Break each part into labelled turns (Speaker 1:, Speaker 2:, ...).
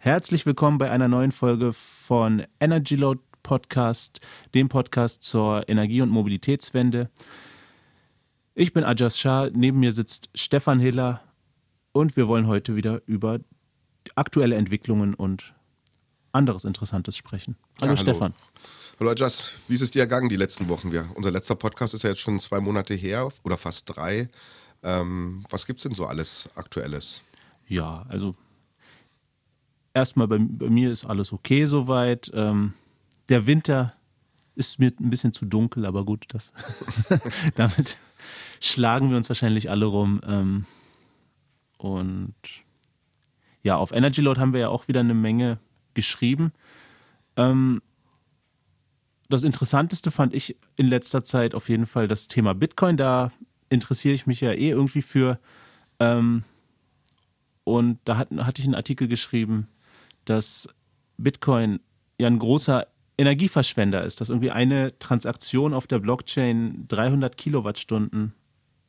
Speaker 1: Herzlich willkommen bei einer neuen Folge von Energy Load Podcast, dem Podcast zur Energie- und Mobilitätswende. Ich bin Ajas Shah, neben mir sitzt Stefan Hiller und wir wollen heute wieder über aktuelle Entwicklungen und anderes Interessantes sprechen. Hallo, ja, hallo. Stefan.
Speaker 2: Hallo Ajas, wie ist es dir ergangen die letzten Wochen? Wir, unser letzter Podcast ist ja jetzt schon zwei Monate her oder fast drei. Ähm, was gibt es denn so alles Aktuelles?
Speaker 1: Ja, also erstmal bei, bei, mir ist alles okay soweit. Ähm, der Winter ist mir ein bisschen zu dunkel, aber gut, das damit schlagen wir uns wahrscheinlich alle rum. Ähm, und ja, auf Energy Load haben wir ja auch wieder eine Menge geschrieben. Ähm, das Interessanteste fand ich in letzter Zeit auf jeden Fall das Thema Bitcoin. Da interessiere ich mich ja eh irgendwie für. Ähm, und da hat, hatte ich einen Artikel geschrieben, dass Bitcoin ja ein großer Energieverschwender ist, dass irgendwie eine Transaktion auf der Blockchain 300 Kilowattstunden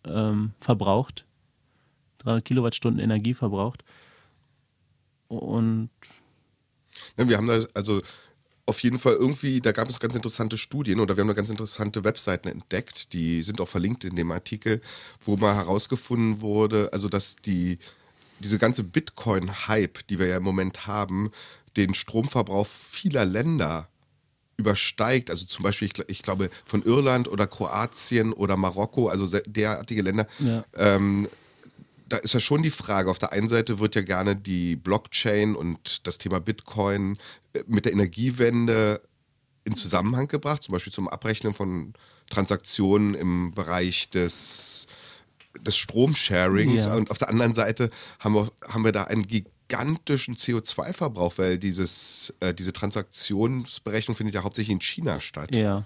Speaker 1: ähm, verbraucht, 300 Kilowattstunden Energie verbraucht. Und
Speaker 2: ja, wir haben da also auf jeden Fall irgendwie, da gab es ganz interessante Studien oder wir haben da ganz interessante Webseiten entdeckt, die sind auch verlinkt in dem Artikel, wo mal herausgefunden wurde, also dass die diese ganze Bitcoin-Hype, die wir ja im Moment haben, den Stromverbrauch vieler Länder übersteigt. Also zum Beispiel, ich, ich glaube, von Irland oder Kroatien oder Marokko, also derartige Länder. Ja. Ähm, da ist ja schon die Frage, auf der einen Seite wird ja gerne die Blockchain und das Thema Bitcoin äh, mit der Energiewende in Zusammenhang gebracht, zum Beispiel zum Abrechnen von Transaktionen im Bereich des des Stromsharings ja. und auf der anderen Seite haben wir, haben wir da einen gigantischen CO2-Verbrauch, weil dieses, äh, diese Transaktionsberechnung findet ja hauptsächlich in China statt.
Speaker 1: Ja,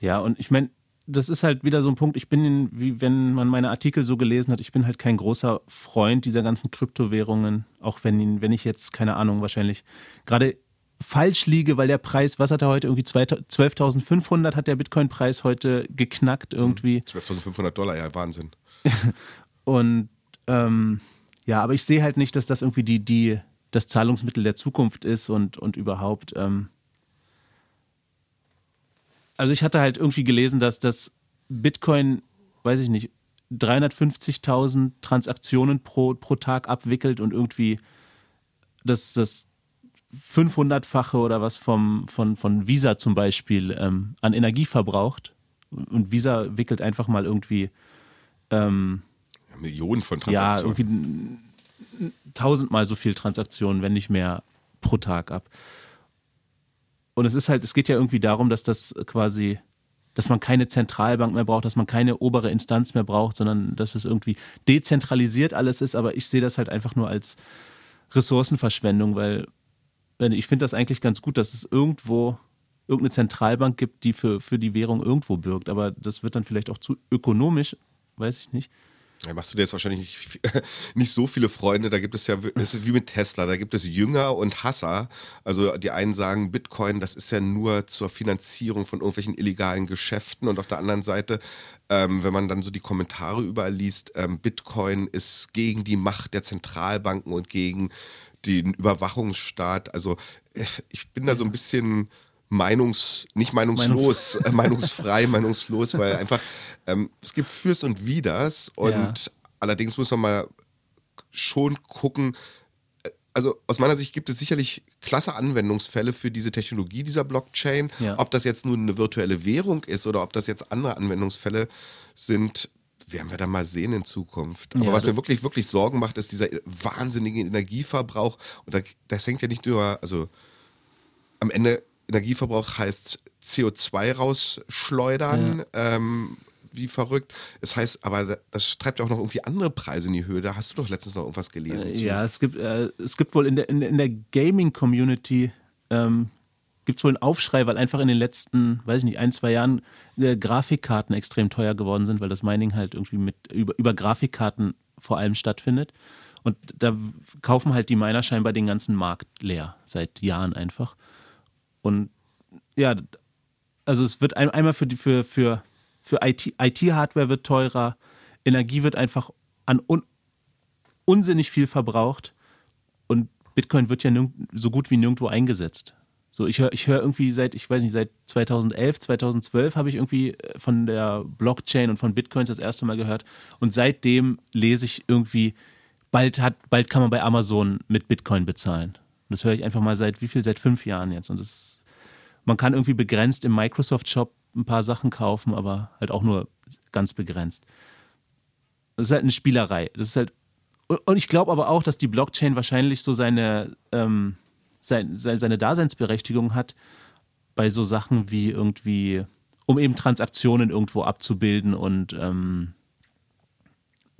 Speaker 1: ja und ich meine, das ist halt wieder so ein Punkt, ich bin, in, wie wenn man meine Artikel so gelesen hat, ich bin halt kein großer Freund dieser ganzen Kryptowährungen, auch wenn, wenn ich jetzt, keine Ahnung, wahrscheinlich gerade falsch liege, weil der Preis, was hat er heute, irgendwie 12.500 hat der Bitcoin-Preis heute geknackt irgendwie.
Speaker 2: 12.500 Dollar, ja, Wahnsinn.
Speaker 1: und ähm, ja, aber ich sehe halt nicht, dass das irgendwie die, die, das Zahlungsmittel der Zukunft ist und, und überhaupt. Ähm, also ich hatte halt irgendwie gelesen, dass das Bitcoin, weiß ich nicht, 350.000 Transaktionen pro, pro Tag abwickelt und irgendwie das, das 500-fache oder was vom, von, von Visa zum Beispiel ähm, an Energie verbraucht. Und Visa wickelt einfach mal irgendwie ähm,
Speaker 2: Millionen von Transaktionen.
Speaker 1: Ja, irgendwie tausendmal so viel Transaktionen, wenn nicht mehr pro Tag ab. Und es ist halt, es geht ja irgendwie darum, dass das quasi, dass man keine Zentralbank mehr braucht, dass man keine obere Instanz mehr braucht, sondern dass es irgendwie dezentralisiert alles ist. Aber ich sehe das halt einfach nur als Ressourcenverschwendung, weil ich finde das eigentlich ganz gut, dass es irgendwo irgendeine Zentralbank gibt, die für, für die Währung irgendwo birgt. Aber das wird dann vielleicht auch zu ökonomisch, weiß ich nicht.
Speaker 2: Da machst du dir jetzt wahrscheinlich nicht, nicht, so viele Freunde. Da gibt es ja, das ist wie mit Tesla, da gibt es Jünger und Hasser. Also die einen sagen, Bitcoin, das ist ja nur zur Finanzierung von irgendwelchen illegalen Geschäften. Und auf der anderen Seite, ähm, wenn man dann so die Kommentare überall liest, ähm, Bitcoin ist gegen die Macht der Zentralbanken und gegen den Überwachungsstaat. Also ich bin da so ein bisschen meinungs, nicht meinungslos, Meinungs äh, meinungsfrei, meinungslos, weil einfach ähm, es gibt Fürs und Widers und ja. allerdings muss man mal schon gucken, äh, also aus meiner Sicht gibt es sicherlich klasse Anwendungsfälle für diese Technologie dieser Blockchain. Ja. Ob das jetzt nun eine virtuelle Währung ist oder ob das jetzt andere Anwendungsfälle sind, werden wir dann mal sehen in Zukunft. Aber ja, was mir wirklich, wirklich Sorgen macht, ist dieser wahnsinnige Energieverbrauch. Und das hängt ja nicht nur, also am Ende Energieverbrauch heißt CO2 rausschleudern. Ja. Ähm, wie verrückt. Es das heißt, aber das treibt ja auch noch irgendwie andere Preise in die Höhe. Da hast du doch letztens noch irgendwas gelesen.
Speaker 1: Äh, ja, es gibt, äh, es gibt wohl in der, in, in der Gaming-Community ähm, gibt es wohl einen Aufschrei, weil einfach in den letzten, weiß ich nicht, ein, zwei Jahren äh, Grafikkarten extrem teuer geworden sind, weil das Mining halt irgendwie mit über, über Grafikkarten vor allem stattfindet. Und da kaufen halt die Miner scheinbar den ganzen Markt leer, seit Jahren einfach. Und ja, also es wird ein, einmal für die, für, für, für IT-Hardware IT wird teurer, Energie wird einfach an un, unsinnig viel verbraucht und Bitcoin wird ja so gut wie nirgendwo eingesetzt. So, ich höre ich hör irgendwie seit, ich weiß nicht, seit 2011, 2012 habe ich irgendwie äh, von der Blockchain und von Bitcoins das erste Mal gehört. Und seitdem lese ich irgendwie, bald, hat, bald kann man bei Amazon mit Bitcoin bezahlen. Und das höre ich einfach mal seit wie viel? Seit fünf Jahren jetzt. Und das, man kann irgendwie begrenzt im Microsoft Shop ein paar Sachen kaufen, aber halt auch nur ganz begrenzt. Das ist halt eine Spielerei. Das ist halt, und ich glaube aber auch, dass die Blockchain wahrscheinlich so seine, ähm, sein, seine Daseinsberechtigung hat bei so Sachen wie irgendwie, um eben Transaktionen irgendwo abzubilden und ähm,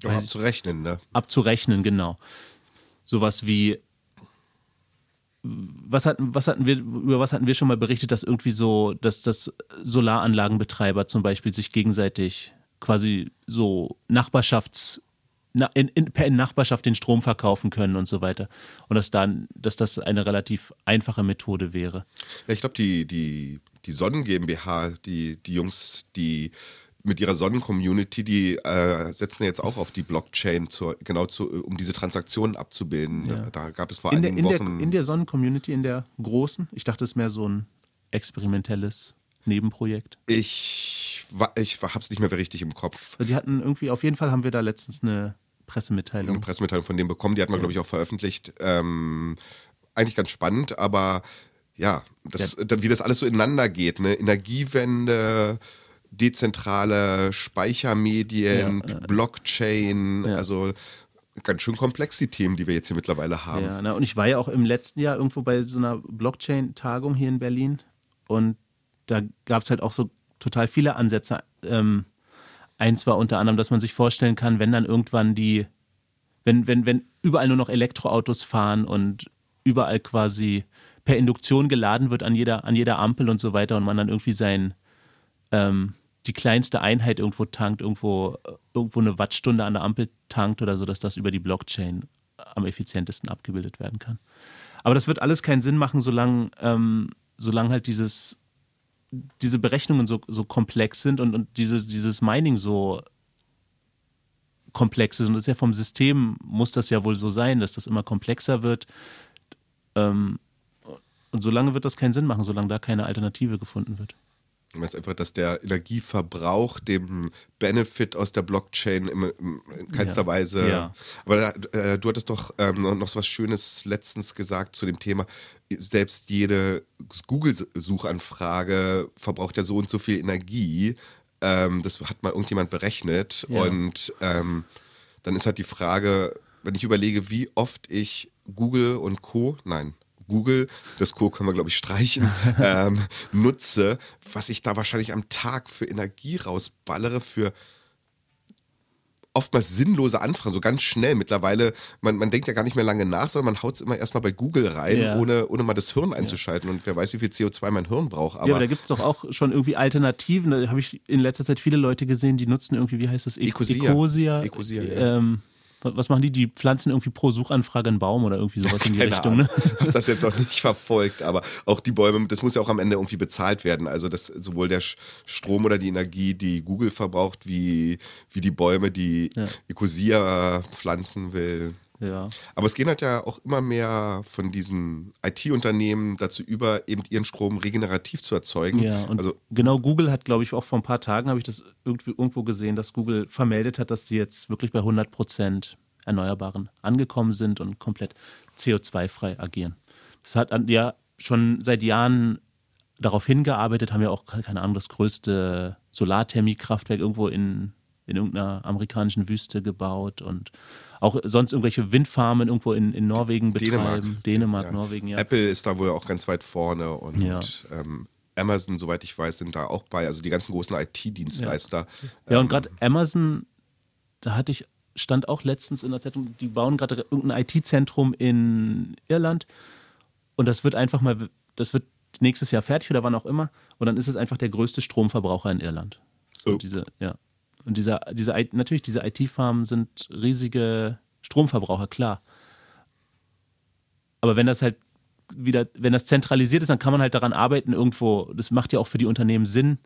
Speaker 2: ja, abzurechnen, ne?
Speaker 1: Abzurechnen, genau. Sowas wie, was hatten, was hatten wir, über was hatten wir schon mal berichtet, dass irgendwie so, dass das Solaranlagenbetreiber zum Beispiel sich gegenseitig quasi so Nachbarschafts- in, in, per Nachbarschaft den Strom verkaufen können und so weiter. Und dass, dann, dass das eine relativ einfache Methode wäre.
Speaker 2: Ja, ich glaube, die, die, die Sonnen GmbH, die, die Jungs, die mit ihrer Sonnen-Community, die äh, setzen jetzt auch auf die Blockchain, zur, genau zu, um diese Transaktionen abzubilden. Ja. Da gab es vor in einigen
Speaker 1: der,
Speaker 2: in Wochen.
Speaker 1: Der, in der Sonnen-Community, in der großen, ich dachte, es ist mehr so ein experimentelles Nebenprojekt.
Speaker 2: Ich, ich habe es nicht mehr richtig im Kopf.
Speaker 1: Also die hatten irgendwie, auf jeden Fall haben wir da letztens eine Pressemitteilung.
Speaker 2: Eine Pressemitteilung von dem bekommen, die hat man, ja. glaube ich, auch veröffentlicht. Ähm, eigentlich ganz spannend, aber ja, das, ja, wie das alles so ineinander geht, ne? Energiewende, dezentrale Speichermedien, ja, Blockchain, also ganz schön komplex die Themen, die wir jetzt hier mittlerweile haben.
Speaker 1: Ja, na, und ich war ja auch im letzten Jahr irgendwo bei so einer Blockchain-Tagung hier in Berlin und da gab es halt auch so total viele Ansätze. Ähm, Eins war unter anderem, dass man sich vorstellen kann, wenn dann irgendwann die, wenn, wenn, wenn überall nur noch Elektroautos fahren und überall quasi per Induktion geladen wird an jeder, an jeder Ampel und so weiter und man dann irgendwie sein, ähm, die kleinste Einheit irgendwo tankt, irgendwo, irgendwo eine Wattstunde an der Ampel tankt oder so, dass das über die Blockchain am effizientesten abgebildet werden kann. Aber das wird alles keinen Sinn machen, solange, ähm, solange halt dieses diese Berechnungen so, so komplex sind und, und dieses, dieses Mining so komplex ist. Und das ist ja vom System, muss das ja wohl so sein, dass das immer komplexer wird. Ähm, und solange wird das keinen Sinn machen, solange da keine Alternative gefunden wird.
Speaker 2: Du meinst einfach, dass der Energieverbrauch dem Benefit aus der Blockchain in, in keinster ja. Weise. Ja. Aber äh, du hattest doch ähm, noch so was Schönes letztens gesagt zu dem Thema. Selbst jede Google-Suchanfrage verbraucht ja so und so viel Energie. Ähm, das hat mal irgendjemand berechnet. Ja. Und ähm, dann ist halt die Frage, wenn ich überlege, wie oft ich Google und Co. Nein, Google, das Co. können wir, glaube ich, streichen, ähm, nutze, was ich da wahrscheinlich am Tag für Energie rausballere, für oftmals sinnlose Anfragen, so ganz schnell. Mittlerweile, man, man denkt ja gar nicht mehr lange nach, sondern man haut es immer erstmal bei Google rein, ja. ohne, ohne mal das Hirn einzuschalten. Ja. Und wer weiß, wie viel CO2 mein Hirn braucht.
Speaker 1: Aber ja, aber da gibt es doch auch schon irgendwie Alternativen. Da habe ich in letzter Zeit viele Leute gesehen, die nutzen irgendwie, wie heißt das? E
Speaker 2: Ecosia.
Speaker 1: Ecosia.
Speaker 2: Ecosia ja.
Speaker 1: ähm, was machen die? Die pflanzen irgendwie pro Suchanfrage einen Baum oder irgendwie sowas in die
Speaker 2: Keine
Speaker 1: Richtung. Ne?
Speaker 2: Ich habe das jetzt auch nicht verfolgt, aber auch die Bäume, das muss ja auch am Ende irgendwie bezahlt werden. Also das, sowohl der Strom oder die Energie, die Google verbraucht, wie, wie die Bäume, die ja. Ecosia pflanzen will.
Speaker 1: Ja.
Speaker 2: Aber es gehen halt ja auch immer mehr von diesen IT-Unternehmen dazu über, eben ihren Strom regenerativ zu erzeugen.
Speaker 1: Ja, und also, genau, Google hat, glaube ich, auch vor ein paar Tagen habe ich das irgendwie irgendwo gesehen, dass Google vermeldet hat, dass sie jetzt wirklich bei 100 Prozent Erneuerbaren angekommen sind und komplett CO2-frei agieren. Das hat ja schon seit Jahren darauf hingearbeitet, haben ja auch, keine Ahnung, das größte Solarthermiekraftwerk irgendwo in, in irgendeiner amerikanischen Wüste gebaut und auch sonst irgendwelche Windfarmen irgendwo in, in Norwegen betreiben. Dänemark,
Speaker 2: Dänemark
Speaker 1: ja. Norwegen, ja.
Speaker 2: Apple ist da wohl auch ganz weit vorne und ja. ähm, Amazon, soweit ich weiß, sind da auch bei. Also die ganzen großen IT-Dienstleister.
Speaker 1: Ja, ja und ähm, gerade Amazon, da hatte ich, stand auch letztens in der Zeitung, die bauen gerade irgendein IT-Zentrum in Irland und das wird einfach mal, das wird nächstes Jahr fertig oder wann auch immer und dann ist es einfach der größte Stromverbraucher in Irland. So oh. diese, ja. Und diese, diese, natürlich, diese IT-Farmen sind riesige Stromverbraucher, klar. Aber wenn das halt wieder, wenn das zentralisiert ist, dann kann man halt daran arbeiten, irgendwo, das macht ja auch für die Unternehmen Sinn,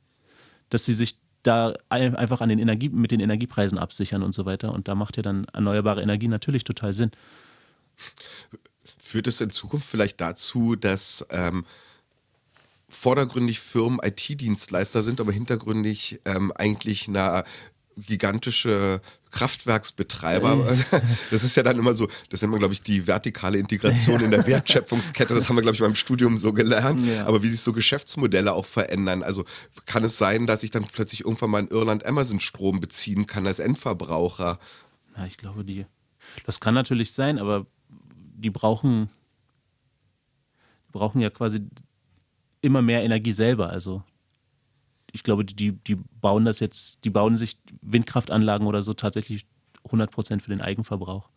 Speaker 1: dass sie sich da einfach an den Energie, mit den Energiepreisen absichern und so weiter. Und da macht ja dann erneuerbare Energie natürlich total Sinn.
Speaker 2: Führt es in Zukunft vielleicht dazu, dass ähm, vordergründig Firmen IT-Dienstleister sind, aber hintergründig ähm, eigentlich eine gigantische Kraftwerksbetreiber. Das ist ja dann immer so, das nennt man, glaube ich, die vertikale Integration in der Wertschöpfungskette. Das haben wir, glaube ich, beim Studium so gelernt. Ja. Aber wie sich so Geschäftsmodelle auch verändern. Also kann es sein, dass ich dann plötzlich irgendwann mal in Irland Amazon-Strom beziehen kann als Endverbraucher?
Speaker 1: Ja, ich glaube, die. Das kann natürlich sein, aber die brauchen, die brauchen ja quasi immer mehr Energie selber. Also ich glaube, die, die bauen das jetzt, die bauen sich Windkraftanlagen oder so tatsächlich 100 Prozent für den Eigenverbrauch.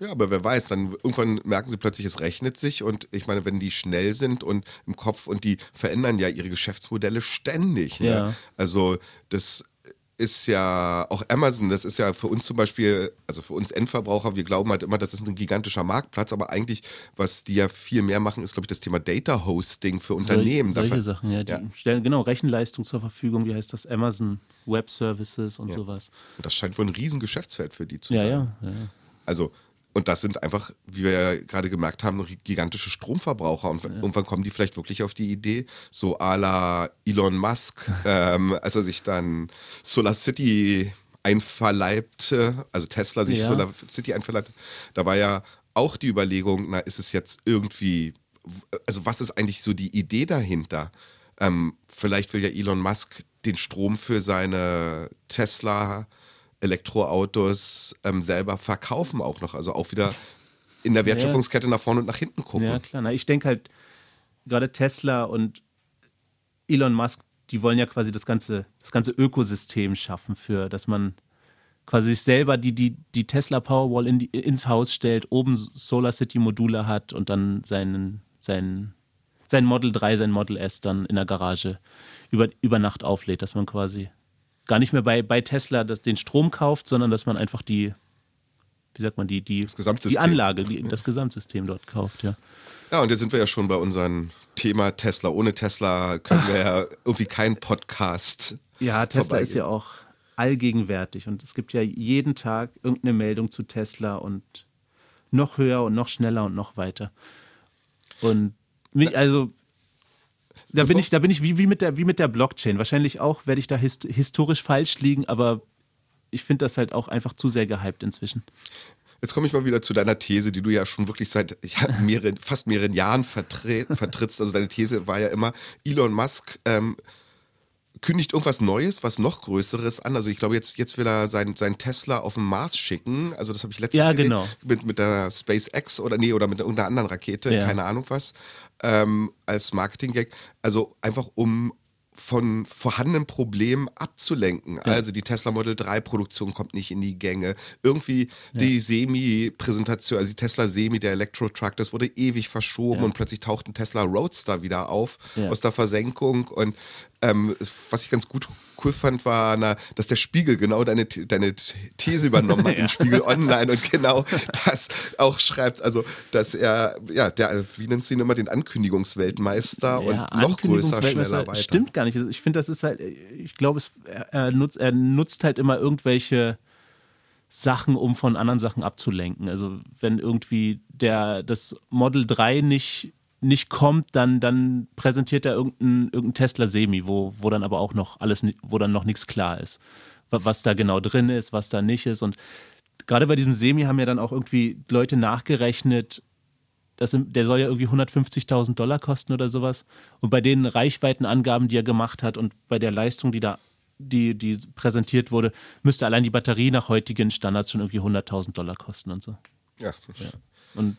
Speaker 2: Ja, aber wer weiß, dann irgendwann merken sie plötzlich, es rechnet sich und ich meine, wenn die schnell sind und im Kopf und die verändern ja ihre Geschäftsmodelle ständig. Ne? Ja. Also das ist ja auch Amazon, das ist ja für uns zum Beispiel, also für uns Endverbraucher, wir glauben halt immer, das ist ein gigantischer Marktplatz, aber eigentlich, was die ja viel mehr machen, ist, glaube ich, das Thema Data Hosting für Unternehmen.
Speaker 1: Solche, solche Sachen, ja. Die ja. stellen genau Rechenleistung zur Verfügung, wie heißt das? Amazon Web Services und ja. sowas.
Speaker 2: Und das scheint wohl ein riesen Geschäftsfeld für die zu
Speaker 1: ja,
Speaker 2: sein.
Speaker 1: Ja, ja.
Speaker 2: Also und das sind einfach, wie wir ja gerade gemerkt haben, gigantische Stromverbraucher. Und ja. irgendwann kommen die vielleicht wirklich auf die Idee, so à la Elon Musk, ähm, als er sich dann Solar City einverleibte, also Tesla sich ja. Solar City einverleibte, da war ja auch die Überlegung, na, ist es jetzt irgendwie, also was ist eigentlich so die Idee dahinter? Ähm, vielleicht will ja Elon Musk den Strom für seine Tesla Elektroautos ähm, selber verkaufen auch noch. Also auch wieder in der Wertschöpfungskette nach vorne und nach hinten gucken.
Speaker 1: Ja, klar. Na, ich denke halt, gerade Tesla und Elon Musk, die wollen ja quasi das ganze, das ganze Ökosystem schaffen, für dass man quasi sich selber die, die, die Tesla Powerwall in die, ins Haus stellt, oben Solar City Module hat und dann seinen, seinen, sein Model 3, sein Model S dann in der Garage über, über Nacht auflädt, dass man quasi gar nicht mehr bei, bei Tesla das, den Strom kauft, sondern dass man einfach die, wie sagt man, die, die, die Anlage, die, das Gesamtsystem dort kauft, ja.
Speaker 2: Ja, und jetzt sind wir ja schon bei unserem Thema Tesla. Ohne Tesla können wir ja irgendwie keinen Podcast.
Speaker 1: Ja, Tesla ist ja auch allgegenwärtig und es gibt ja jeden Tag irgendeine Meldung zu Tesla und noch höher und noch schneller und noch weiter. Und mich, also da bin ich, da bin ich wie, wie, mit der, wie mit der Blockchain. Wahrscheinlich auch werde ich da hist historisch falsch liegen, aber ich finde das halt auch einfach zu sehr gehypt inzwischen.
Speaker 2: Jetzt komme ich mal wieder zu deiner These, die du ja schon wirklich seit ja, mehreren, fast mehreren Jahren vertrittst. Also deine These war ja immer, Elon Musk ähm, kündigt irgendwas Neues, was noch Größeres an. Also ich glaube, jetzt, jetzt will er seinen sein Tesla auf den Mars schicken. Also das habe ich letztens
Speaker 1: ja, genau.
Speaker 2: mit, mit der SpaceX oder nee, oder mit irgendeiner anderen Rakete, ja. keine Ahnung was, ähm, als Marketing-Gag. Also einfach um von vorhandenen Problemen abzulenken. Ja. Also die Tesla Model 3 Produktion kommt nicht in die Gänge. Irgendwie ja. die Semi-Präsentation, also die Tesla Semi, der Elektro-Truck, das wurde ewig verschoben ja. und plötzlich taucht ein Tesla Roadster wieder auf aus der Versenkung. Und ähm, was ich ganz gut cool fand, war, na, dass der Spiegel genau deine, deine These übernommen hat, ja. den Spiegel Online und genau das auch schreibt. Also, dass er, ja, der, wie nennst du ihn immer, den Ankündigungsweltmeister ja, und noch größer, schneller weiter.
Speaker 1: Stimmt gar nicht. Ich finde, das ist halt, ich glaube, er, er, nutzt, er nutzt halt immer irgendwelche Sachen, um von anderen Sachen abzulenken. Also, wenn irgendwie der, das Model 3 nicht nicht kommt, dann, dann präsentiert er irgendein, irgendein Tesla Semi, wo, wo dann aber auch noch alles, wo dann noch nichts klar ist. Was da genau drin ist, was da nicht ist. Und gerade bei diesem Semi haben ja dann auch irgendwie Leute nachgerechnet, das, der soll ja irgendwie 150.000 Dollar kosten oder sowas. Und bei den Reichweitenangaben, die er gemacht hat und bei der Leistung, die da die, die präsentiert wurde, müsste allein die Batterie nach heutigen Standards schon irgendwie 100.000 Dollar kosten und so.
Speaker 2: Ja.
Speaker 1: ja. Und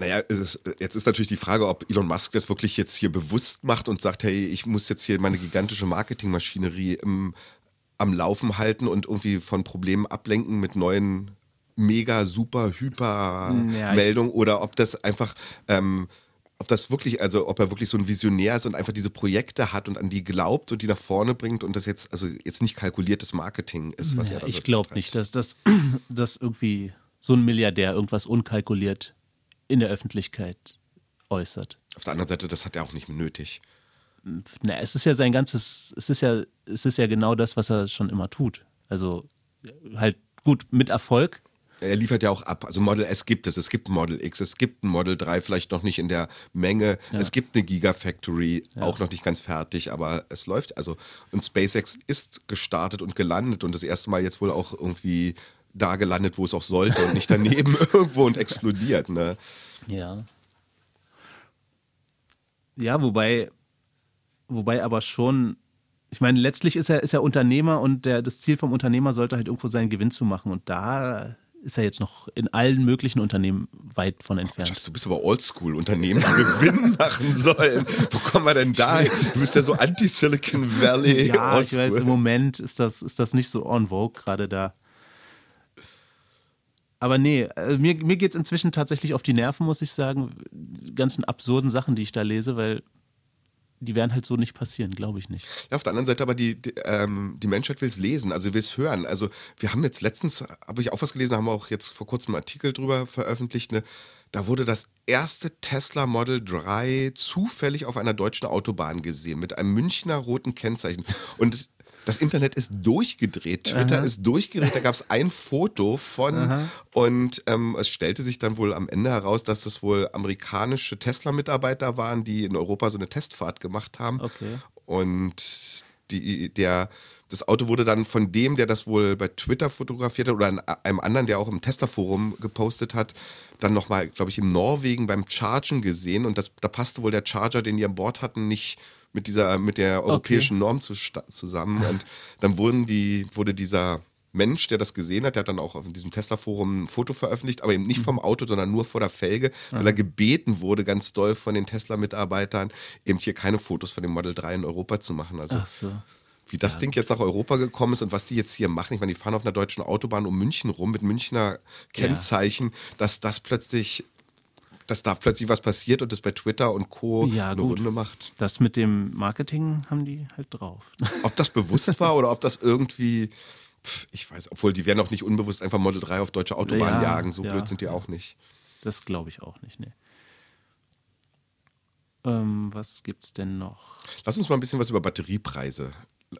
Speaker 2: naja, ist, jetzt ist natürlich die Frage, ob Elon Musk das wirklich jetzt hier bewusst macht und sagt, hey, ich muss jetzt hier meine gigantische Marketingmaschinerie im, am Laufen halten und irgendwie von Problemen ablenken mit neuen mega, super, hyper ja, Meldungen oder ob das einfach, ähm, ob das wirklich, also ob er wirklich so ein Visionär ist und einfach diese Projekte hat und an die glaubt und die nach vorne bringt und das jetzt, also jetzt nicht kalkuliertes Marketing ist, was
Speaker 1: ja,
Speaker 2: er da
Speaker 1: Ich so glaube nicht, dass das dass irgendwie so ein Milliardär irgendwas unkalkuliert in der Öffentlichkeit äußert.
Speaker 2: Auf der anderen Seite, das hat er auch nicht nötig.
Speaker 1: Na, es ist ja sein ganzes, es ist ja, es ist ja genau das, was er schon immer tut. Also halt gut mit Erfolg.
Speaker 2: Er liefert ja auch ab. Also Model S gibt es, es gibt Model X, es gibt ein Model 3, vielleicht noch nicht in der Menge. Ja. Es gibt eine Gigafactory, ja. auch noch nicht ganz fertig, aber es läuft. Also und SpaceX ist gestartet und gelandet und das erste Mal jetzt wohl auch irgendwie da gelandet, wo es auch sollte und nicht daneben irgendwo und explodiert. Ne?
Speaker 1: Ja. Ja, wobei, wobei aber schon ich meine, letztlich ist er, ist er Unternehmer und der, das Ziel vom Unternehmer sollte halt irgendwo seinen Gewinn zu machen. Und da ist er jetzt noch in allen möglichen Unternehmen weit von entfernt.
Speaker 2: Oh, du bist aber oldschool, Unternehmen, die Gewinn machen sollen. Wo kommen wir denn da? Du bist ja so anti-Silicon Valley.
Speaker 1: Ja, ich weiß, im Moment ist das, ist das nicht so on vogue gerade da. Aber nee, also mir, mir geht es inzwischen tatsächlich auf die Nerven, muss ich sagen. Die ganzen absurden Sachen, die ich da lese, weil die werden halt so nicht passieren, glaube ich nicht.
Speaker 2: Ja, auf der anderen Seite aber die, die, ähm, die Menschheit will es lesen, also will es hören. Also wir haben jetzt letztens, habe ich auch was gelesen, haben wir auch jetzt vor kurzem einen Artikel drüber veröffentlicht, ne? da wurde das erste Tesla Model 3 zufällig auf einer deutschen Autobahn gesehen mit einem Münchner roten Kennzeichen. Und das Internet ist durchgedreht, Twitter Aha. ist durchgedreht, da gab es ein Foto von Aha. und ähm, es stellte sich dann wohl am Ende heraus, dass es wohl amerikanische Tesla-Mitarbeiter waren, die in Europa so eine Testfahrt gemacht haben.
Speaker 1: Okay.
Speaker 2: Und die, der, das Auto wurde dann von dem, der das wohl bei Twitter fotografiert hat oder einem anderen, der auch im Tesla-Forum gepostet hat, dann nochmal, glaube ich, in Norwegen beim Chargen gesehen und das, da passte wohl der Charger, den die an Bord hatten, nicht mit dieser, mit der europäischen okay. Norm zu, zusammen. Und dann wurden die, wurde dieser Mensch, der das gesehen hat, der hat dann auch auf diesem Tesla-Forum ein Foto veröffentlicht, aber eben nicht vom Auto, sondern nur vor der Felge, weil er gebeten wurde, ganz doll von den Tesla-Mitarbeitern, eben hier keine Fotos von dem Model 3 in Europa zu machen. Also
Speaker 1: so.
Speaker 2: wie das ja, Ding jetzt nach Europa gekommen ist und was die jetzt hier machen. Ich meine, die fahren auf einer deutschen Autobahn um München rum mit Münchner Kennzeichen, ja. dass das plötzlich dass da plötzlich was passiert und das bei Twitter und Co.
Speaker 1: Ja, eine gut. Runde macht. Das mit dem Marketing haben die halt drauf.
Speaker 2: Ob das bewusst war oder ob das irgendwie, ich weiß, obwohl die werden auch nicht unbewusst einfach Model 3 auf deutsche Autobahnen ja, jagen, so ja, blöd sind die auch nicht.
Speaker 1: Das glaube ich auch nicht, ne. Ähm, was gibt's denn noch?
Speaker 2: Lass uns mal ein bisschen was über Batteriepreise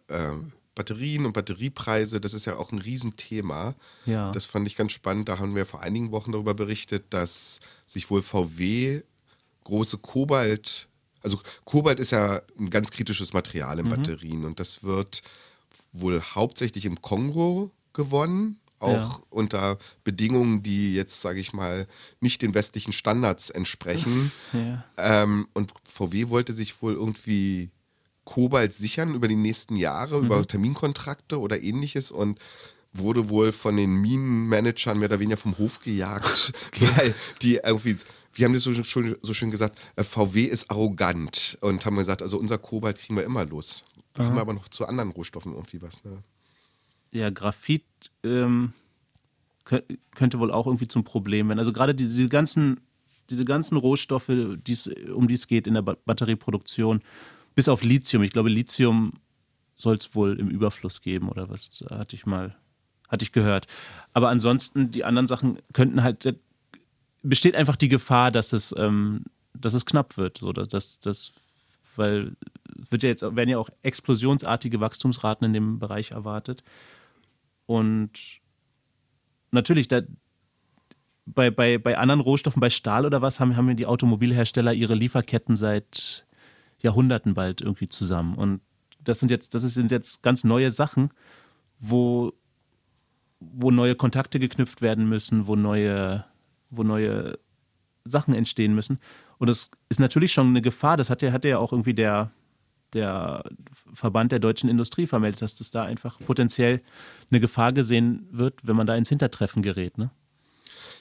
Speaker 2: äh, Batterien und Batteriepreise, das ist ja auch ein Riesenthema.
Speaker 1: Ja.
Speaker 2: Das fand ich ganz spannend. Da haben wir vor einigen Wochen darüber berichtet, dass sich wohl VW große Kobalt, also Kobalt ist ja ein ganz kritisches Material in mhm. Batterien und das wird wohl hauptsächlich im Kongo gewonnen, auch ja. unter Bedingungen, die jetzt, sage ich mal, nicht den westlichen Standards entsprechen.
Speaker 1: Ja.
Speaker 2: Ähm, und VW wollte sich wohl irgendwie Kobalt sichern über die nächsten Jahre, mhm. über Terminkontrakte oder ähnliches und wurde wohl von den Minenmanagern mehr oder weniger vom Hof gejagt, weil die irgendwie, wir haben das so, schön, so schön gesagt, äh, VW ist arrogant und haben gesagt, also unser Kobalt kriegen wir immer los. Da haben wir aber noch zu anderen Rohstoffen irgendwie was. Ne?
Speaker 1: Ja, Graphit ähm, könnte wohl auch irgendwie zum Problem werden. Also gerade diese, diese ganzen, diese ganzen Rohstoffe, die's, um die es geht in der Batterieproduktion, bis auf Lithium. Ich glaube, Lithium soll es wohl im Überfluss geben oder was hatte ich mal, hatte ich gehört. Aber ansonsten, die anderen Sachen könnten halt, besteht einfach die Gefahr, dass es, ähm, dass es knapp wird. So, dass, dass, weil wird ja jetzt, werden ja auch explosionsartige Wachstumsraten in dem Bereich erwartet. Und natürlich, da, bei, bei, bei anderen Rohstoffen, bei Stahl oder was, haben, haben die Automobilhersteller ihre Lieferketten seit Jahrhunderten bald irgendwie zusammen. Und das sind jetzt, das sind jetzt ganz neue Sachen, wo, wo neue Kontakte geknüpft werden müssen, wo neue, wo neue Sachen entstehen müssen. Und das ist natürlich schon eine Gefahr. Das hat ja, ja auch irgendwie der, der Verband der deutschen Industrie vermeldet, dass das da einfach potenziell eine Gefahr gesehen wird, wenn man da ins Hintertreffen gerät. Ne?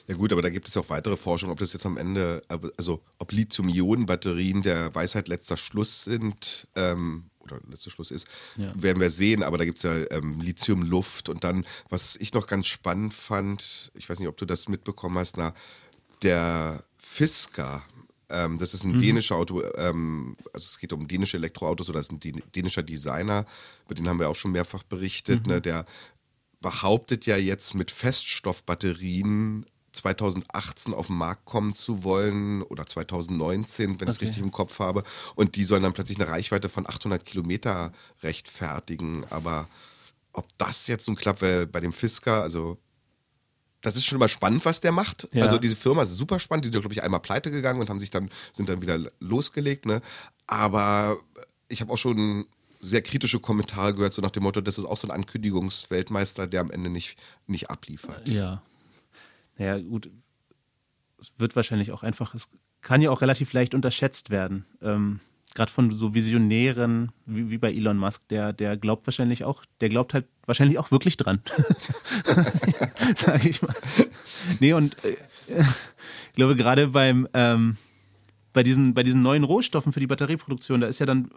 Speaker 2: Ja gut, aber da gibt es ja auch weitere Forschung, ob das jetzt am Ende, also ob Lithium-Ionen-Batterien der Weisheit letzter Schluss sind ähm, oder letzter Schluss ist, ja. werden wir sehen. Aber da gibt es ja ähm, Lithium-Luft und dann, was ich noch ganz spannend fand, ich weiß nicht, ob du das mitbekommen hast, na, der Fisker, ähm, das ist ein mhm. dänischer Auto, ähm, also es geht um dänische Elektroautos oder ist ein dänischer Designer, über den haben wir auch schon mehrfach berichtet, mhm. ne, der behauptet ja jetzt mit Feststoffbatterien 2018 auf den Markt kommen zu wollen oder 2019, wenn ich es richtig im Kopf habe. Und die sollen dann plötzlich eine Reichweite von 800 Kilometer rechtfertigen. Aber ob das jetzt nun klappt, weil bei dem Fisker, also das ist schon immer spannend, was der macht.
Speaker 1: Ja.
Speaker 2: Also diese Firma ist super spannend. Die sind, glaube ich, einmal pleite gegangen und haben sich dann, sind dann wieder losgelegt. Ne? Aber ich habe auch schon sehr kritische Kommentare gehört, so nach dem Motto, das ist auch so ein Ankündigungsweltmeister, der am Ende nicht, nicht abliefert.
Speaker 1: Ja. Naja, gut. Es wird wahrscheinlich auch einfach, es kann ja auch relativ leicht unterschätzt werden. Ähm, Gerade von so Visionären wie, wie bei Elon Musk, der, der glaubt wahrscheinlich auch, der glaubt halt wahrscheinlich auch wirklich dran. Sag ich mal. Nee, und äh, ich glaube, gerade beim, ähm, bei, diesen, bei diesen neuen Rohstoffen für die Batterieproduktion, da ist ja dann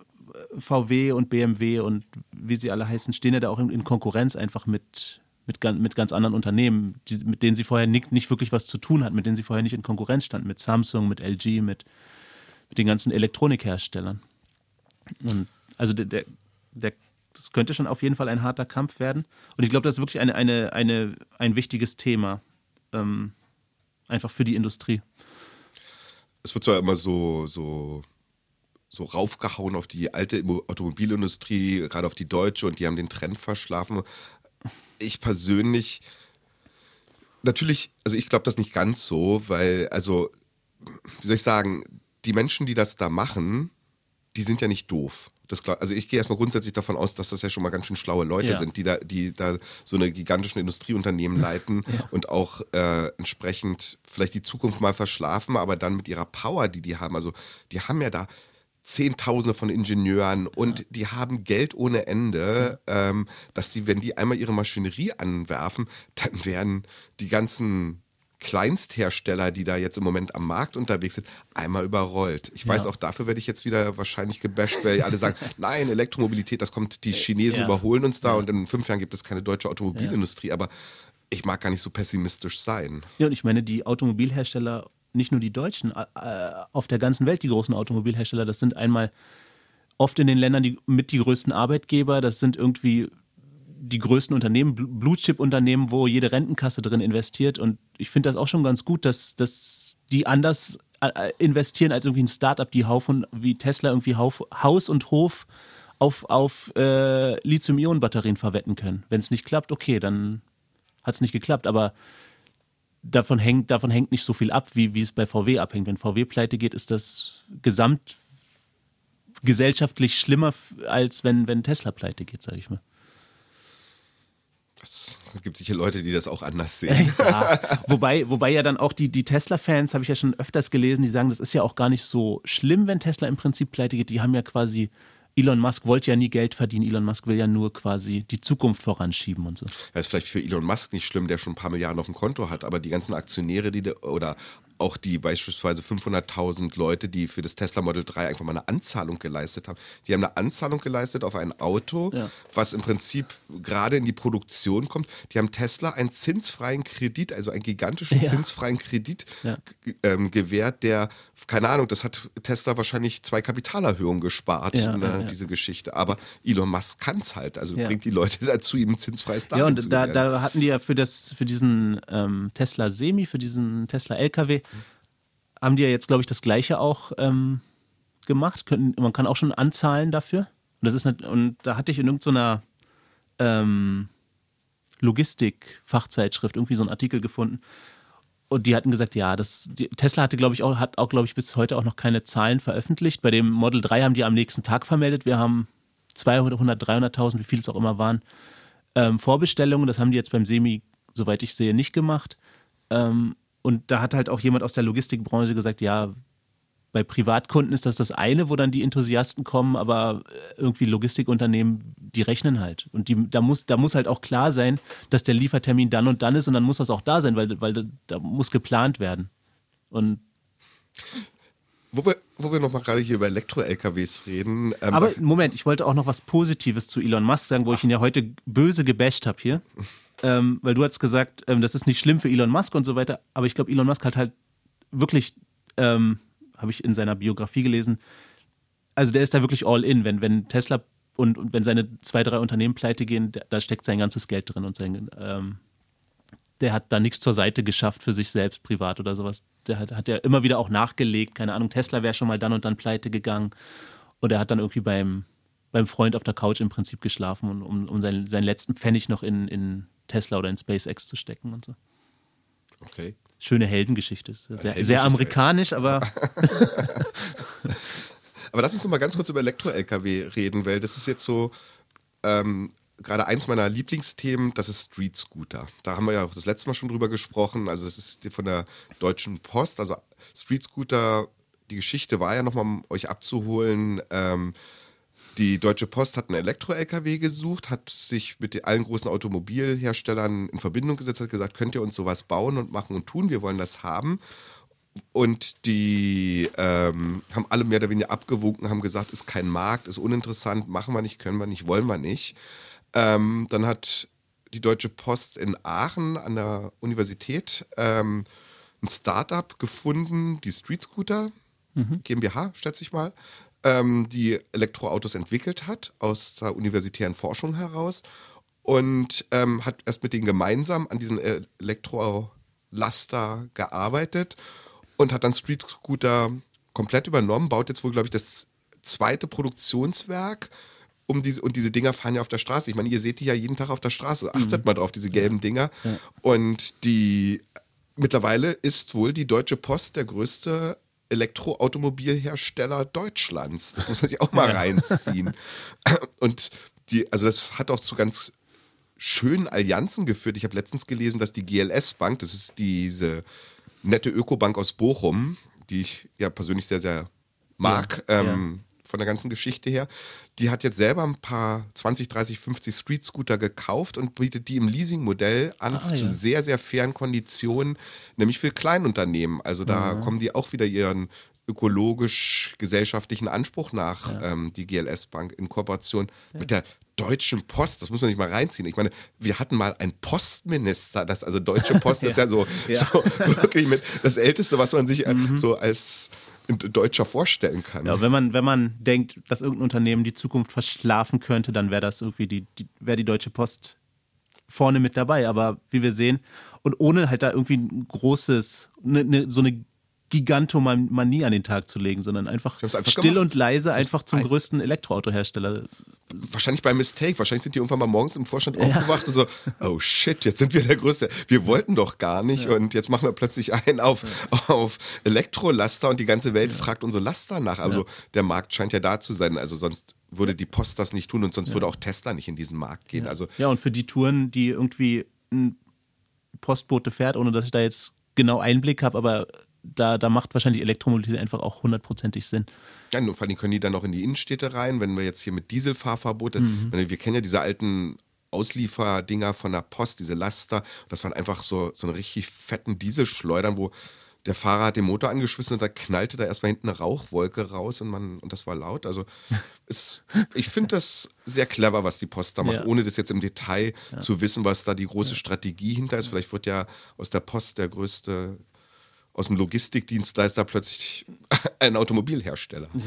Speaker 1: VW und BMW und wie sie alle heißen, stehen ja da auch in, in Konkurrenz einfach mit, mit, mit ganz anderen Unternehmen, die, mit denen sie vorher nicht, nicht wirklich was zu tun hatten, mit denen sie vorher nicht in Konkurrenz standen, mit Samsung, mit LG, mit, mit den ganzen Elektronikherstellern. Und also der, der, der, das könnte schon auf jeden Fall ein harter Kampf werden. Und ich glaube, das ist wirklich eine, eine, eine, ein wichtiges Thema. Ähm, einfach für die Industrie.
Speaker 2: Es wird zwar immer so, so so raufgehauen auf die alte Automobilindustrie, gerade auf die deutsche und die haben den Trend verschlafen. Ich persönlich, natürlich, also ich glaube das nicht ganz so, weil, also, wie soll ich sagen, die Menschen, die das da machen, die sind ja nicht doof. Das, also ich gehe erstmal grundsätzlich davon aus, dass das ja schon mal ganz schön schlaue Leute ja. sind, die da, die da so eine gigantischen Industrieunternehmen leiten ja. und auch äh, entsprechend vielleicht die Zukunft mal verschlafen, aber dann mit ihrer Power, die die haben, also die haben ja da Zehntausende von Ingenieuren und ja. die haben Geld ohne Ende, ja. ähm, dass sie, wenn die einmal ihre Maschinerie anwerfen, dann werden die ganzen Kleinsthersteller, die da jetzt im Moment am Markt unterwegs sind, einmal überrollt. Ich weiß, ja. auch dafür werde ich jetzt wieder wahrscheinlich gebasht, weil alle sagen, nein, Elektromobilität, das kommt, die Chinesen ja. überholen uns da und in fünf Jahren gibt es keine deutsche Automobilindustrie. Aber ich mag gar nicht so pessimistisch sein.
Speaker 1: Ja, und ich meine, die Automobilhersteller nicht nur die Deutschen, äh, auf der ganzen Welt die großen Automobilhersteller. Das sind einmal oft in den Ländern die, mit die größten Arbeitgeber. Das sind irgendwie die größten Unternehmen, Blue-Chip-Unternehmen, wo jede Rentenkasse drin investiert. Und ich finde das auch schon ganz gut, dass, dass die anders äh, investieren als irgendwie ein Startup, die Haufen, wie Tesla irgendwie Hauf, Haus und Hof auf, auf äh, Lithium-Ionen-Batterien verwetten können. Wenn es nicht klappt, okay, dann hat es nicht geklappt. Aber davon hängt, davon hängt nicht so viel ab, wie, wie es bei VW abhängt. Wenn VW pleite geht, ist das gesamt gesellschaftlich schlimmer, als wenn, wenn Tesla pleite geht, sage ich mal.
Speaker 2: Es gibt sicher Leute, die das auch anders sehen.
Speaker 1: ja, wobei, wobei ja dann auch die, die Tesla-Fans, habe ich ja schon öfters gelesen, die sagen, das ist ja auch gar nicht so schlimm, wenn Tesla im Prinzip pleite geht. Die haben ja quasi Elon Musk wollte ja nie Geld verdienen. Elon Musk will ja nur quasi die Zukunft voranschieben und so.
Speaker 2: Das ist vielleicht für Elon Musk nicht schlimm, der schon ein paar Milliarden auf dem Konto hat, aber die ganzen Aktionäre, die oder auch die beispielsweise 500.000 Leute, die für das Tesla Model 3 einfach mal eine Anzahlung geleistet haben. Die haben eine Anzahlung geleistet auf ein Auto, ja. was im Prinzip gerade in die Produktion kommt. Die haben Tesla einen zinsfreien Kredit, also einen gigantischen ja. zinsfreien Kredit ja. ähm, gewährt, der, keine Ahnung, das hat Tesla wahrscheinlich zwei Kapitalerhöhungen gespart, ne, diese Geschichte. Aber Elon Musk kann es halt, also bringt die Leute dazu, ihm ein zinsfreies
Speaker 1: Darlehen ja, und da, da hatten die ja für, das, für diesen ähm, Tesla Semi, für diesen Tesla LKW, haben die ja jetzt, glaube ich, das Gleiche auch ähm, gemacht. Können, man kann auch schon anzahlen dafür. Und, das ist eine, und da hatte ich in irgendeiner ähm, Logistik-Fachzeitschrift irgendwie so einen Artikel gefunden. Und die hatten gesagt, ja, das, die, Tesla hatte, glaube ich, auch, hat auch, glaube ich, bis heute auch noch keine Zahlen veröffentlicht. Bei dem Model 3 haben die am nächsten Tag vermeldet. Wir haben 200, 300.000, wie viel es auch immer waren, ähm, Vorbestellungen. Das haben die jetzt beim Semi, soweit ich sehe, nicht gemacht. Ähm, und da hat halt auch jemand aus der Logistikbranche gesagt, ja, bei Privatkunden ist das das eine, wo dann die Enthusiasten kommen, aber äh, irgendwie Logistikunternehmen, die rechnen halt. Und die, da, muss, da muss halt auch klar sein, dass der Liefertermin dann und dann ist und dann muss das auch da sein, weil, weil da muss geplant werden. Und
Speaker 2: wo wir, wo wir nochmal gerade hier über Elektro-LKWs reden.
Speaker 1: Ähm, aber Moment, ich wollte auch noch was Positives zu Elon Musk sagen, wo ich ihn ja heute böse gebasht habe hier ähm, weil du hast gesagt, ähm, das ist nicht schlimm für Elon Musk und so weiter, aber ich glaube, Elon Musk hat halt wirklich, ähm, habe ich in seiner Biografie gelesen, also der ist da wirklich all in, wenn, wenn Tesla und, und wenn seine zwei, drei Unternehmen pleite gehen, da steckt sein ganzes Geld drin und sein, ähm, der hat da nichts zur Seite geschafft für sich selbst privat oder sowas. Der hat, hat ja immer wieder auch nachgelegt, keine Ahnung, Tesla wäre schon mal dann und dann pleite gegangen. Und er hat dann irgendwie beim, beim Freund auf der Couch im Prinzip geschlafen, um, um seinen, seinen letzten Pfennig noch in, in Tesla oder in SpaceX zu stecken und so.
Speaker 2: Okay.
Speaker 1: Schöne Heldengeschichte. Sehr, sehr
Speaker 2: Heldengeschichte.
Speaker 1: amerikanisch, aber
Speaker 2: Aber lass uns noch mal ganz kurz über Elektro-LKW reden, weil das ist jetzt so ähm, gerade eins meiner Lieblingsthemen, das ist Street Scooter. Da haben wir ja auch das letzte Mal schon drüber gesprochen. Also das ist von der Deutschen Post. Also Street Scooter, die Geschichte war ja noch mal, um euch abzuholen. Ähm, die Deutsche Post hat einen Elektro-LKW gesucht, hat sich mit allen großen Automobilherstellern in Verbindung gesetzt, hat gesagt, könnt ihr uns sowas bauen und machen und tun, wir wollen das haben. Und die ähm, haben alle mehr oder weniger abgewunken, haben gesagt, ist kein Markt, ist uninteressant, machen wir nicht, können wir nicht, wollen wir nicht. Ähm, dann hat die Deutsche Post in Aachen an der Universität ähm, ein Startup gefunden, die Street Scooter GmbH, schätze ich mal, ähm, die Elektroautos entwickelt hat aus der universitären Forschung heraus und ähm, hat erst mit denen gemeinsam an diesem Elektrolaster gearbeitet und hat dann Street Scooter komplett übernommen, baut jetzt wohl, glaube ich, das zweite Produktionswerk. Um diese, und diese Dinger fahren ja auf der Straße. Ich meine, ihr seht die ja jeden Tag auf der Straße. Achtet mal drauf, diese gelben Dinger. Und die mittlerweile ist wohl die Deutsche Post der größte Elektroautomobilhersteller Deutschlands. Das muss man sich auch mal reinziehen. Und die, also das hat auch zu ganz schönen Allianzen geführt. Ich habe letztens gelesen, dass die GLS Bank, das ist diese nette Ökobank aus Bochum, die ich ja persönlich sehr, sehr mag,
Speaker 1: Ja,
Speaker 2: ähm, von der ganzen Geschichte her, die hat jetzt selber ein paar 20, 30, 50 Street Scooter gekauft und bietet die im Leasingmodell an
Speaker 1: Ah,
Speaker 2: zu
Speaker 1: ja.
Speaker 2: sehr, sehr fairen Konditionen, nämlich für Kleinunternehmen. Also da kommen die auch wieder ihren ökologisch-gesellschaftlichen Anspruch nach, ähm, die GLS Bank in Kooperation mit der Deutschen Post, das muss man nicht mal reinziehen. Ich meine, wir hatten mal einen Postminister, das, also Deutsche Post ist ja so,
Speaker 1: Ja.
Speaker 2: so wirklich mit das Älteste, was man sich äh, so als Deutscher vorstellen kann.
Speaker 1: Ja, wenn man, wenn man denkt, dass irgendein Unternehmen die Zukunft verschlafen könnte, dann wäre das irgendwie die, die wäre die Deutsche Post vorne mit dabei. Aber wie wir sehen, und ohne halt da irgendwie ein großes, ne, ne, so eine Gigantomanie an den Tag zu legen, sondern einfach,
Speaker 2: einfach
Speaker 1: still
Speaker 2: gemacht.
Speaker 1: und leise einfach zum
Speaker 2: ein-
Speaker 1: größten Elektroautohersteller.
Speaker 2: Wahrscheinlich bei Mistake. Wahrscheinlich sind die irgendwann mal morgens im Vorstand aufgewacht und so, oh shit, jetzt sind wir der Größte. Wir wollten doch gar nicht und jetzt machen wir plötzlich einen auf, auf Elektrolaster und die ganze Welt fragt unsere Laster nach. Also der Markt scheint ja da zu sein. Also sonst würde die Post das nicht tun und sonst würde auch Tesla nicht in diesen Markt gehen. Also
Speaker 1: Ja, und für die Touren, die irgendwie ein Postbote fährt, ohne dass ich da jetzt genau Einblick habe, aber da, da macht wahrscheinlich Elektromobilität einfach auch hundertprozentig Sinn.
Speaker 2: Ja, nur vor allem können die dann auch in die Innenstädte rein, wenn wir jetzt hier mit Dieselfahrverbote,
Speaker 1: Mhm.
Speaker 2: wir kennen ja diese alten Auslieferdinger von der Post, diese Laster, das waren einfach so, so eine richtig fetten Dieselschleudern, wo der Fahrer hat den Motor angeschmissen und da knallte da erstmal hinten eine Rauchwolke raus und man und das war laut. Also es, ich finde das sehr clever, was die Post da macht,
Speaker 1: Ja.
Speaker 2: ohne das jetzt im Detail zu wissen, was da die große Strategie hinter ist. Vielleicht wird ja aus der Post der größte aus dem Logistikdienstleister plötzlich ein Automobilhersteller.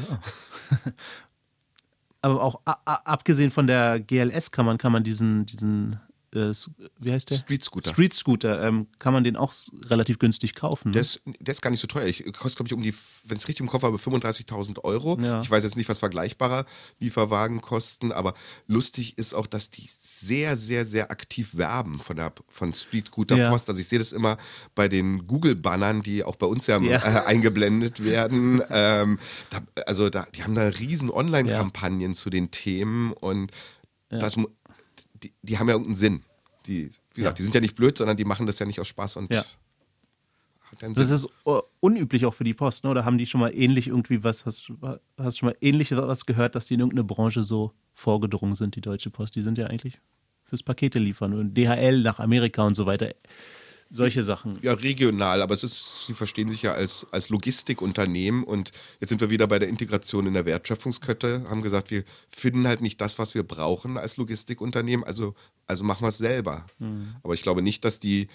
Speaker 1: Aber auch abgesehen von der GLS kann man, kann man diesen, diesen äh, wie heißt der?
Speaker 2: Street Scooter.
Speaker 1: Street Scooter, ähm, kann man den auch relativ günstig kaufen.
Speaker 2: Der
Speaker 1: Ne?
Speaker 2: ist, der ist gar nicht so teuer. Ich kostet, glaube ich, um die, wenn ich es richtig im Kopf habe, 35.000 Euro.
Speaker 1: Ja.
Speaker 2: Ich weiß jetzt nicht, was vergleichbare Lieferwagen kosten, aber lustig ist auch, dass die sehr, sehr, sehr aktiv werben von der von Street Scooter
Speaker 1: Ja.
Speaker 2: Post. Also ich sehe das immer bei den Google-Bannern, die auch bei uns ja,
Speaker 1: Ja.
Speaker 2: Äh, eingeblendet werden. ähm, da, also da, die haben da riesen Online-Kampagnen zu den Themen und das, die, die haben ja irgendeinen Sinn. Die, wie gesagt, die sind ja nicht blöd, sondern die machen das ja nicht aus Spaß und
Speaker 1: Ja. Das ist unüblich auch für die Post, ne? Oder haben die schon mal ähnlich irgendwie was, hast, hast schon mal ähnlich was gehört, dass die in irgendeine Branche so vorgedrungen sind, die Deutsche Post? Die sind ja eigentlich fürs Pakete liefern und DHL nach Amerika und so weiter. Solche Sachen.
Speaker 2: Ja, regional, aber es ist, sie verstehen sich ja als, als Logistikunternehmen und jetzt sind wir wieder bei der Integration in der Wertschöpfungskette, haben gesagt, wir finden halt nicht das, was wir brauchen als Logistikunternehmen, also, also machen wir es selber. Aber ich glaube nicht, dass die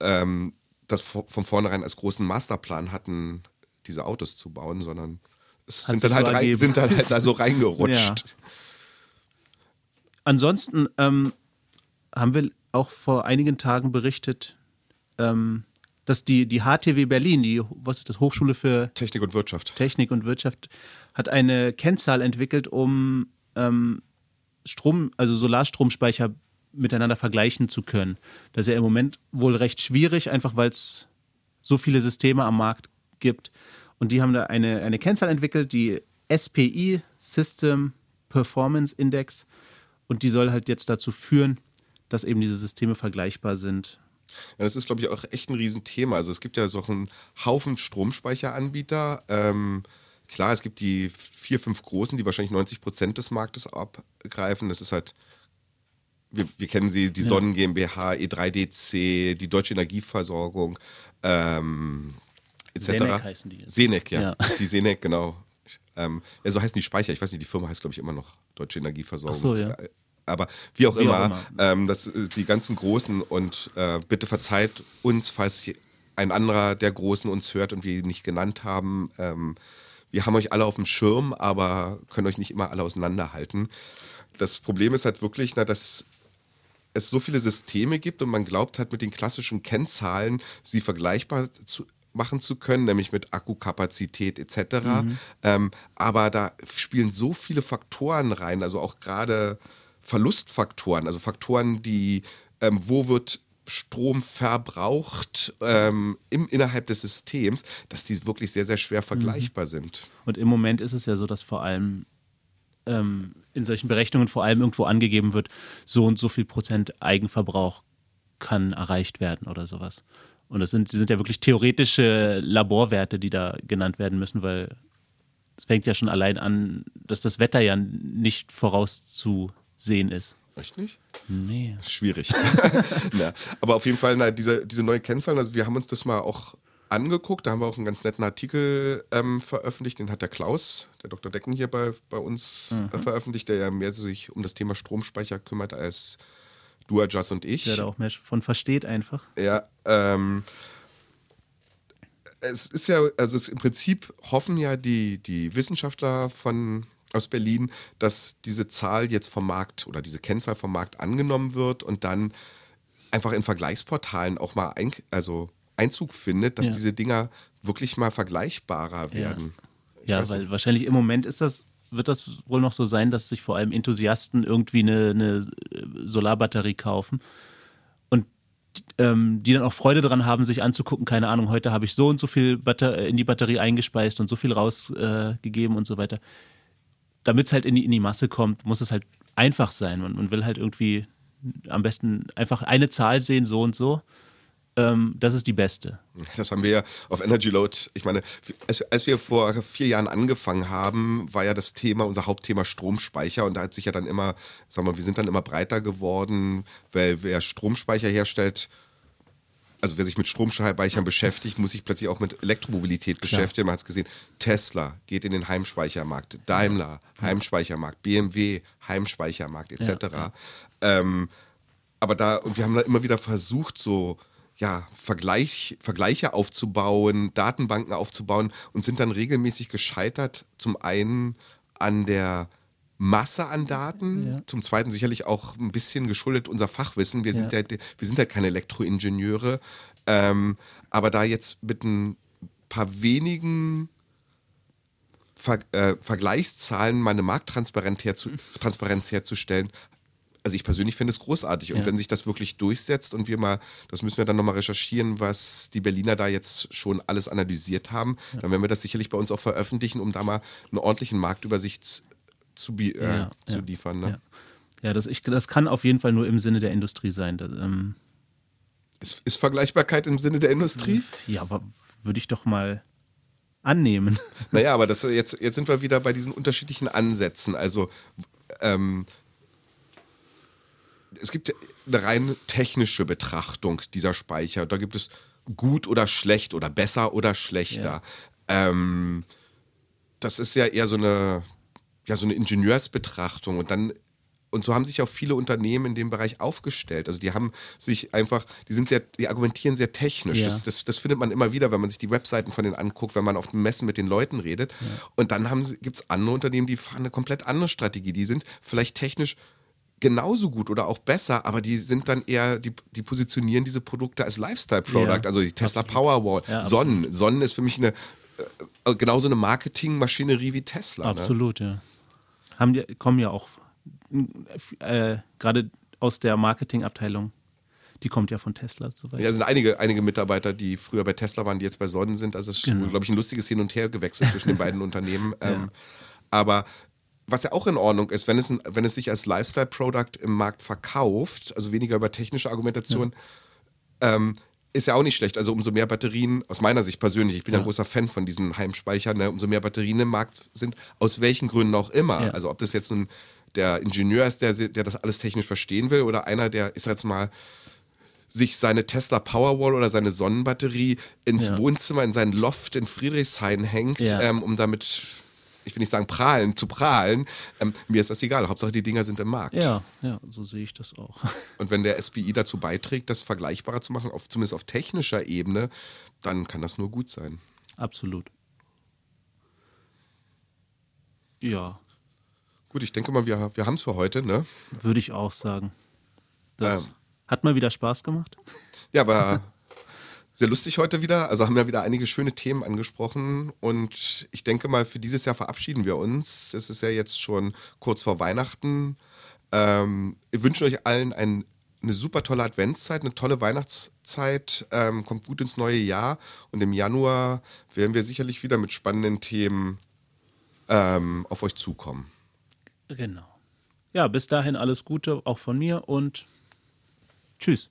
Speaker 2: ähm, das vo- von vornherein als großen Masterplan hatten, diese Autos zu bauen, sondern es
Speaker 1: Hat
Speaker 2: sind dann, halt
Speaker 1: so
Speaker 2: rein, sind dann halt da so reingerutscht.
Speaker 1: Ansonsten ähm, haben wir auch vor einigen Tagen berichtet, ähm, dass die, die HTW Berlin, die, was ist das, Hochschule für
Speaker 2: Technik und Wirtschaft.
Speaker 1: Technik und Wirtschaft, hat eine Kennzahl entwickelt, um ähm, Strom, also Solarstromspeicher miteinander vergleichen zu können. Das ist ja im Moment wohl recht schwierig, einfach weil es so viele Systeme am Markt gibt. Und die haben da eine, eine Kennzahl entwickelt, die SPI, System Performance Index. Und die soll halt jetzt dazu führen, dass eben diese Systeme vergleichbar sind.
Speaker 2: Ja, das ist, glaube ich, auch echt ein Riesenthema. Also es gibt ja so einen Haufen Stromspeicheranbieter. Ähm, klar, es gibt die vier, fünf großen, die wahrscheinlich 90 Prozent des Marktes abgreifen. Das ist halt, wir, wir kennen sie, die ja. Sonnen GmbH, E3DC, die Deutsche Energieversorgung, ähm, etc. Senec heißen die. Jetzt. Senec, ja. ja. Die Senec, genau. Ähm, ja, so heißen die Speicher. Ich weiß nicht, die Firma heißt, glaube ich, immer noch Deutsche Energieversorgung. Ach so, ja. Aber wie auch wie immer, auch immer. Ähm, das, äh, die ganzen Großen und äh, bitte verzeiht uns, falls ein anderer der Großen uns hört und wir ihn nicht genannt haben. Ähm, wir haben euch alle auf dem Schirm, aber können euch nicht immer alle auseinanderhalten. Das Problem ist halt wirklich, na, dass es so viele Systeme gibt und man glaubt halt mit den klassischen Kennzahlen sie vergleichbar zu, machen zu können, nämlich mit Akkukapazität etc. Mhm. Ähm, aber da spielen so viele Faktoren rein, also auch gerade Verlustfaktoren, also Faktoren, die, ähm, wo wird Strom verbraucht ähm, im, innerhalb des Systems, dass die wirklich sehr, sehr schwer vergleichbar mhm. sind.
Speaker 1: Und im Moment ist es ja so, dass vor allem ähm, in solchen Berechnungen vor allem irgendwo angegeben wird, so und so viel Prozent Eigenverbrauch kann erreicht werden oder sowas. Und das sind, das sind ja wirklich theoretische Laborwerte, die da genannt werden müssen, weil es fängt ja schon allein an, dass das Wetter ja nicht vorauszu sehen ist.
Speaker 2: Echt nicht?
Speaker 1: Nee.
Speaker 2: Schwierig. ja. Aber auf jeden Fall, na, diese, diese neue Kennzahlen, also wir haben uns das mal auch angeguckt, da haben wir auch einen ganz netten Artikel ähm, veröffentlicht, den hat der Klaus, der Dr. Decken hier bei, bei uns mhm. äh, veröffentlicht, der ja mehr sich um das Thema Stromspeicher kümmert als du, Adjust und ich.
Speaker 1: Der da auch mehr von versteht einfach.
Speaker 2: Ja, ähm, es ist ja, also es, im Prinzip hoffen ja die, die Wissenschaftler von aus Berlin, dass diese Zahl jetzt vom Markt oder diese Kennzahl vom Markt angenommen wird und dann einfach in Vergleichsportalen auch mal ein, also Einzug findet, dass ja. diese Dinger wirklich mal vergleichbarer werden.
Speaker 1: Ja, ja weil nicht. wahrscheinlich im Moment ist das, wird das wohl noch so sein, dass sich vor allem Enthusiasten irgendwie eine, eine Solarbatterie kaufen und ähm, die dann auch Freude daran haben, sich anzugucken, keine Ahnung, heute habe ich so und so viel Batter in die Batterie eingespeist und so viel rausgegeben äh, und so weiter damit es halt in die, in die Masse kommt, muss es halt einfach sein. Man, man will halt irgendwie am besten einfach eine Zahl sehen, so und so. Ähm, das ist die beste.
Speaker 2: Das haben wir ja auf Energy Load. Ich meine, als, als, wir vor vier Jahren angefangen haben, war ja das Thema, unser Hauptthema Stromspeicher. Und da hat sich ja dann immer, sagen wir, wir sind dann immer breiter geworden, weil wer Stromspeicher herstellt, also wer sich mit Stromspeichern beschäftigt, muss sich plötzlich auch mit Elektromobilität beschäftigen. Man hat es gesehen, Tesla geht in den Heimspeichermarkt, Daimler, Heimspeichermarkt, BMW, Heimspeichermarkt etc. Ja, ähm, aber da, und wir haben da immer wieder versucht, so ja, Vergleich, Vergleiche aufzubauen, Datenbanken aufzubauen und sind dann regelmäßig gescheitert. Zum einen an der Masse an Daten, ja. zum Zweiten sicherlich auch ein bisschen geschuldet unser Fachwissen. Wir sind ja, ja wir sind ja keine Elektroingenieure, ähm, aber da jetzt mit ein paar wenigen Ver äh, Vergleichszahlen mal eine Markttransparenz herzu herzustellen, also ich persönlich finde es großartig. Und ja. wenn sich das wirklich durchsetzt und wir mal, das müssen wir dann nochmal recherchieren, was die Berliner da jetzt schon alles analysiert haben, ja. dann werden wir das sicherlich bei uns auch veröffentlichen, um da mal einen ordentlichen Marktübersicht zu, äh, ja, zu liefern. Ne?
Speaker 1: Ja, das, ich, das kann auf jeden Fall nur im Sinne der Industrie sein. Das, ähm
Speaker 2: ist, ist, Vergleichbarkeit im Sinne der Industrie?
Speaker 1: Ja, würde ich doch mal annehmen.
Speaker 2: Naja, aber das, jetzt, jetzt sind wir wieder bei diesen unterschiedlichen Ansätzen. Also ähm, es gibt eine rein technische Betrachtung dieser Speicher. Da gibt es gut oder schlecht oder besser oder schlechter. Ja. Ähm, das ist ja eher so eine ja, so eine Ingenieursbetrachtung und dann und so haben sich auch viele Unternehmen in dem Bereich aufgestellt. Also die haben sich einfach, die sind sehr, die argumentieren sehr technisch. Ja. Das, das, das, findet man immer wieder, wenn man sich die Webseiten von denen anguckt, wenn man auf den Messen mit den Leuten redet. Ja. Und dann gibt es andere Unternehmen, die fahren eine komplett andere Strategie. Die sind vielleicht technisch genauso gut oder auch besser, aber die sind dann eher, die, die positionieren diese Produkte als Lifestyle-Product, ja, also die Tesla absolut. Powerwall, ja, Sonnen. Sonnen ist für mich eine äh, genauso eine Marketingmaschinerie wie Tesla.
Speaker 1: Ne? Absolut, ne? ja haben die, kommen ja auch äh, gerade aus der Marketingabteilung. Die kommt ja von Tesla. Soweit.
Speaker 2: Ja, es sind einige, einige Mitarbeiter, die früher bei Tesla waren, die jetzt bei Sonnen sind. Also es ist,
Speaker 1: Genau.
Speaker 2: glaube ich, ein lustiges Hin und Her gewechselt zwischen den beiden Unternehmen.
Speaker 1: Ja.
Speaker 2: Ähm, aber was ja auch in Ordnung ist, wenn es, wenn es sich als Lifestyle-Product im Markt verkauft, also weniger über technische Argumentation, ähm, ist ja auch nicht schlecht. Also umso mehr Batterien, aus meiner Sicht persönlich, ich bin ja. ein großer Fan von diesen Heimspeichern, ne, umso mehr Batterien im Markt sind, aus welchen Gründen auch immer.
Speaker 1: Ja.
Speaker 2: Also ob das jetzt nun der Ingenieur ist, der, der das alles technisch verstehen will, oder einer, der ist jetzt mal sich seine Tesla Powerwall oder seine Sonnenbatterie ins
Speaker 1: Ja.
Speaker 2: Wohnzimmer, in seinen Loft in Friedrichshain hängt, ähm, um damit, ich will nicht sagen prahlen, zu prahlen. Ähm, mir ist das egal. Hauptsache die Dinger sind im Markt.
Speaker 1: Ja, ja, so sehe ich das auch.
Speaker 2: Und wenn der SPI dazu beiträgt, das vergleichbarer zu machen, auf, zumindest auf technischer Ebene, dann kann das nur gut sein.
Speaker 1: Absolut. Ja,
Speaker 2: Gut, ich denke mal, wir, wir haben es für heute. Ne?
Speaker 1: würde ich auch sagen. Das
Speaker 2: Ähm.
Speaker 1: hat mal wieder Spaß gemacht.
Speaker 2: Ja, war sehr lustig heute wieder. Also haben ja wieder einige schöne Themen angesprochen. Und ich denke mal, für dieses Jahr verabschieden wir uns. Es ist ja jetzt schon kurz vor Weihnachten. Ähm, wir wünschen euch allen ein, eine super tolle Adventszeit, eine tolle Weihnachtszeit. Ähm, kommt gut ins neue Jahr. Und im Januar werden wir sicherlich wieder mit spannenden Themen ähm, auf euch zukommen.
Speaker 1: Genau. Ja, bis dahin alles Gute auch von mir und tschüss.